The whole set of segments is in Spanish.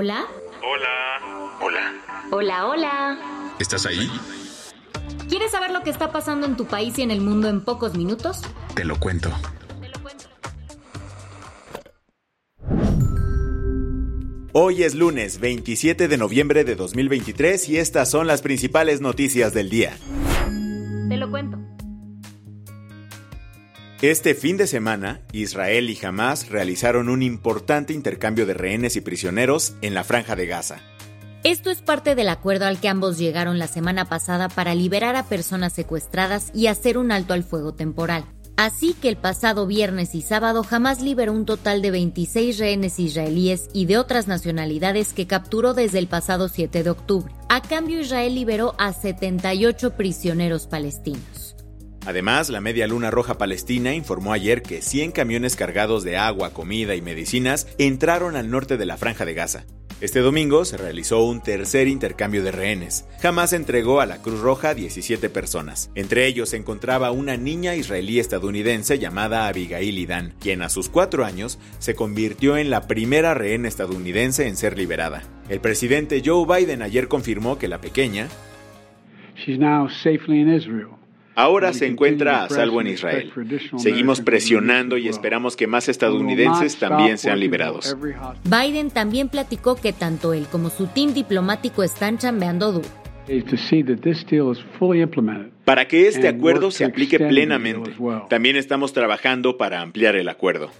Hola. Hola. Hola. Hola, hola. ¿Estás ahí? ¿Quieres saber lo que está pasando en tu país y en el mundo en pocos minutos? Te lo cuento. Hoy es lunes 27 de noviembre de 2023 y estas son las principales noticias del día. Este fin de semana, Israel y Hamas realizaron un importante intercambio de rehenes y prisioneros en la franja de Gaza. Esto es parte del acuerdo al que ambos llegaron la semana pasada para liberar a personas secuestradas y hacer un alto al fuego temporal. Así que el pasado viernes y sábado Hamas liberó un total de 26 rehenes israelíes y de otras nacionalidades que capturó desde el pasado 7 de octubre. A cambio Israel liberó a 78 prisioneros palestinos. Además, la Media Luna Roja Palestina informó ayer que 100 camiones cargados de agua, comida y medicinas entraron al norte de la franja de Gaza. Este domingo se realizó un tercer intercambio de rehenes. Jamás entregó a la Cruz Roja 17 personas. Entre ellos se encontraba una niña israelí estadounidense llamada Abigail Idan, quien a sus cuatro años se convirtió en la primera rehén estadounidense en ser liberada. El presidente Joe Biden ayer confirmó que la pequeña She's now safely in Israel. Ahora se encuentra a salvo en Israel. Seguimos presionando y esperamos que más estadounidenses también sean liberados. Biden también platicó que tanto él como su team diplomático están chambeando duro. Para que este acuerdo se aplique plenamente. También estamos trabajando para ampliar el acuerdo.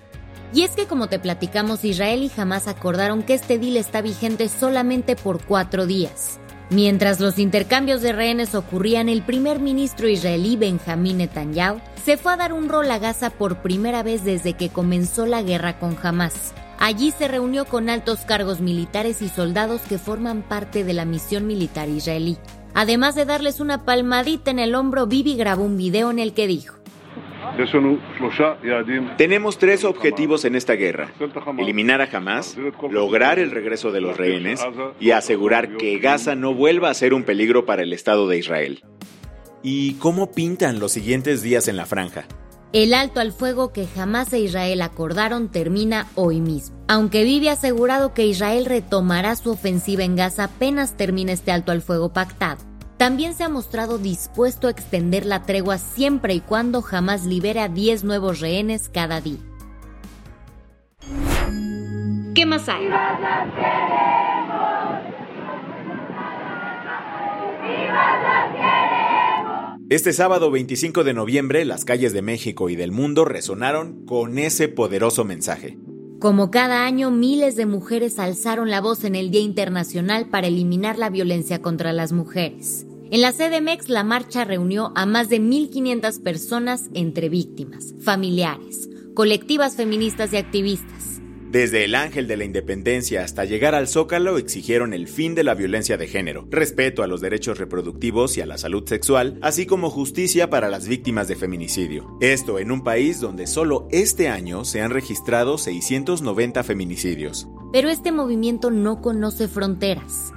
Y es que como te platicamos, Israel y Hamas acordaron que este deal está vigente solamente por cuatro días. Mientras los intercambios de rehenes ocurrían, el primer ministro israelí Benjamín Netanyahu se fue a dar un rol a Gaza por primera vez desde que comenzó la guerra con Hamas. Allí se reunió con altos cargos militares y soldados que forman parte de la misión militar israelí. Además de darles una palmadita en el hombro, Bibi grabó un video en el que dijo, Tenemos tres objetivos en esta guerra. Eliminar a Hamas, lograr el regreso de los rehenes y asegurar que Gaza no vuelva a ser un peligro para el Estado de Israel. ¿Y cómo pintan los siguientes días en la franja? El alto al fuego que Hamas e Israel acordaron termina hoy mismo. Aunque ha asegurado que Israel retomará su ofensiva en Gaza apenas termine este alto al fuego pactado. También se ha mostrado dispuesto a extender la tregua siempre y cuando Hamas libere a 10 nuevos rehenes cada día. ¿Qué más hay? Este sábado 25 de noviembre, las calles de México y del mundo resonaron con ese poderoso mensaje. Como cada año, miles de mujeres alzaron la voz en el Día Internacional para eliminar la violencia contra las mujeres. En la CDMX, la marcha reunió a más de 1.500 personas entre víctimas, familiares, colectivas feministas y activistas. Desde el Ángel de la Independencia hasta llegar al Zócalo exigieron el fin de la violencia de género, respeto a los derechos reproductivos y a la salud sexual, así como justicia para las víctimas de feminicidio. Esto en un país donde solo este año se han registrado 690 feminicidios. Pero este movimiento no conoce fronteras.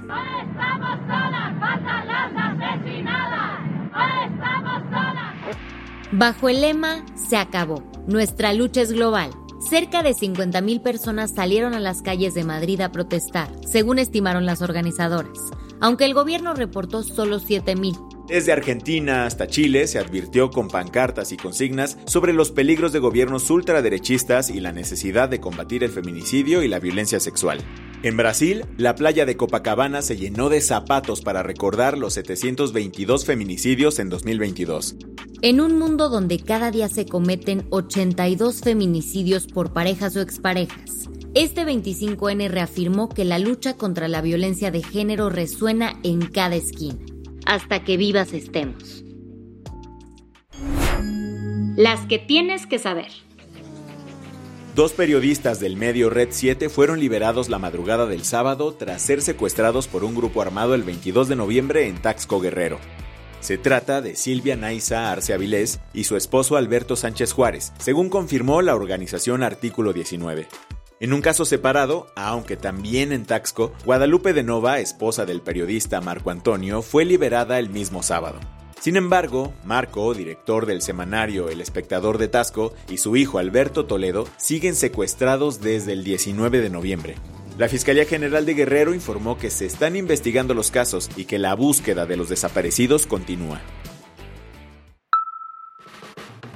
Bajo el lema Se acabó, nuestra lucha es global. Cerca de 50.000 personas salieron a las calles de Madrid a protestar, según estimaron las organizadoras, aunque el gobierno reportó solo 7.000. Desde Argentina hasta Chile se advirtió con pancartas y consignas sobre los peligros de gobiernos ultraderechistas y la necesidad de combatir el feminicidio y la violencia sexual. En Brasil, la playa de Copacabana se llenó de zapatos para recordar los 722 feminicidios en 2022. En un mundo donde cada día se cometen 82 feminicidios por parejas o exparejas, este 25N reafirmó que la lucha contra la violencia de género resuena en cada esquina, hasta que vivas estemos. Las que tienes que saber. Dos periodistas del medio Red 7 fueron liberados la madrugada del sábado tras ser secuestrados por un grupo armado el 22 de noviembre en Taxco Guerrero. Se trata de Silvia Naiza Arce Avilés y su esposo Alberto Sánchez Juárez, según confirmó la organización Artículo 19. En un caso separado, aunque también en Taxco, Guadalupe de Nova, esposa del periodista Marco Antonio, fue liberada el mismo sábado. Sin embargo, Marco, director del semanario El Espectador de Tasco, y su hijo Alberto Toledo siguen secuestrados desde el 19 de noviembre. La Fiscalía General de Guerrero informó que se están investigando los casos y que la búsqueda de los desaparecidos continúa.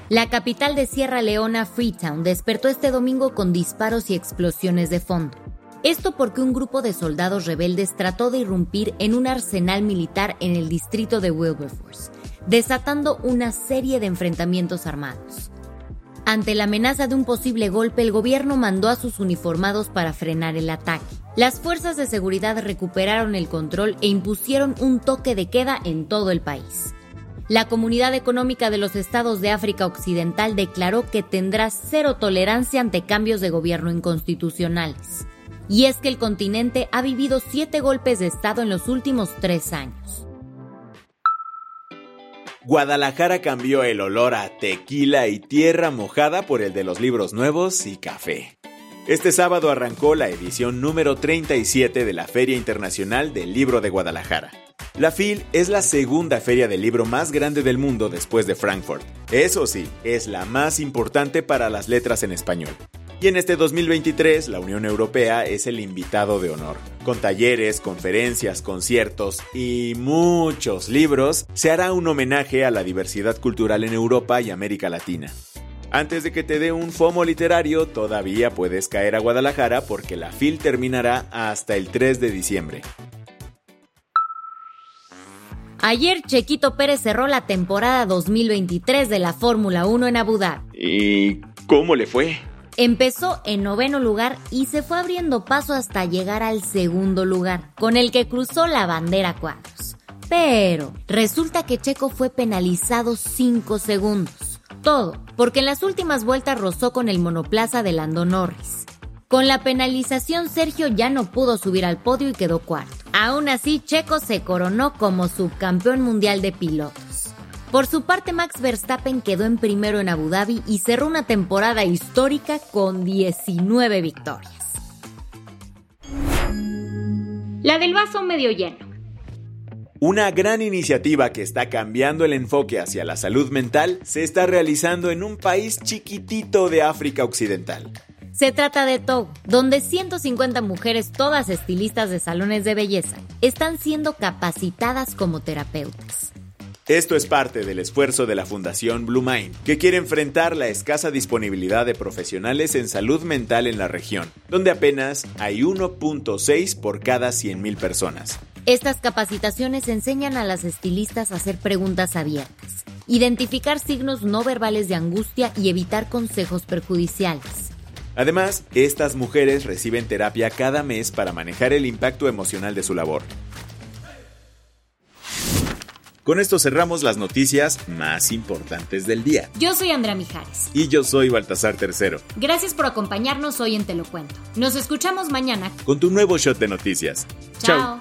La capital de Sierra Leona, Freetown, despertó este domingo con disparos y explosiones de fondo. Esto porque un grupo de soldados rebeldes trató de irrumpir en un arsenal militar en el distrito de Wilberforce, desatando una serie de enfrentamientos armados. Ante la amenaza de un posible golpe, el gobierno mandó a sus uniformados para frenar el ataque. Las fuerzas de seguridad recuperaron el control e impusieron un toque de queda en todo el país. La Comunidad Económica de los Estados de África Occidental declaró que tendrá cero tolerancia ante cambios de gobierno inconstitucionales. Y es que el continente ha vivido siete golpes de Estado en los últimos tres años. Guadalajara cambió el olor a tequila y tierra mojada por el de los libros nuevos y café. Este sábado arrancó la edición número 37 de la Feria Internacional del Libro de Guadalajara. La FIL es la segunda feria del libro más grande del mundo después de Frankfurt. Eso sí, es la más importante para las letras en español. Y en este 2023 la Unión Europea es el invitado de honor. Con talleres, conferencias, conciertos y muchos libros, se hará un homenaje a la diversidad cultural en Europa y América Latina. Antes de que te dé un FOMO literario, todavía puedes caer a Guadalajara porque la FIL terminará hasta el 3 de diciembre. Ayer Chequito Pérez cerró la temporada 2023 de la Fórmula 1 en Abu Dhabi. ¿Y cómo le fue? Empezó en noveno lugar y se fue abriendo paso hasta llegar al segundo lugar, con el que cruzó la bandera cuadros. Pero resulta que Checo fue penalizado 5 segundos. Todo, porque en las últimas vueltas rozó con el monoplaza de Lando Norris. Con la penalización, Sergio ya no pudo subir al podio y quedó cuarto. Aún así, Checo se coronó como subcampeón mundial de pilotos. Por su parte, Max Verstappen quedó en primero en Abu Dhabi y cerró una temporada histórica con 19 victorias. La del vaso medio lleno. Una gran iniciativa que está cambiando el enfoque hacia la salud mental se está realizando en un país chiquitito de África Occidental. Se trata de Togo, donde 150 mujeres, todas estilistas de salones de belleza, están siendo capacitadas como terapeutas. Esto es parte del esfuerzo de la Fundación Blue Mind, que quiere enfrentar la escasa disponibilidad de profesionales en salud mental en la región, donde apenas hay 1.6 por cada 100.000 personas. Estas capacitaciones enseñan a las estilistas a hacer preguntas abiertas, identificar signos no verbales de angustia y evitar consejos perjudiciales. Además, estas mujeres reciben terapia cada mes para manejar el impacto emocional de su labor. Con esto cerramos las noticias más importantes del día. Yo soy Andrea Mijares. Y yo soy Baltasar Tercero. Gracias por acompañarnos hoy en Te lo Cuento. Nos escuchamos mañana con tu nuevo shot de noticias. Chao.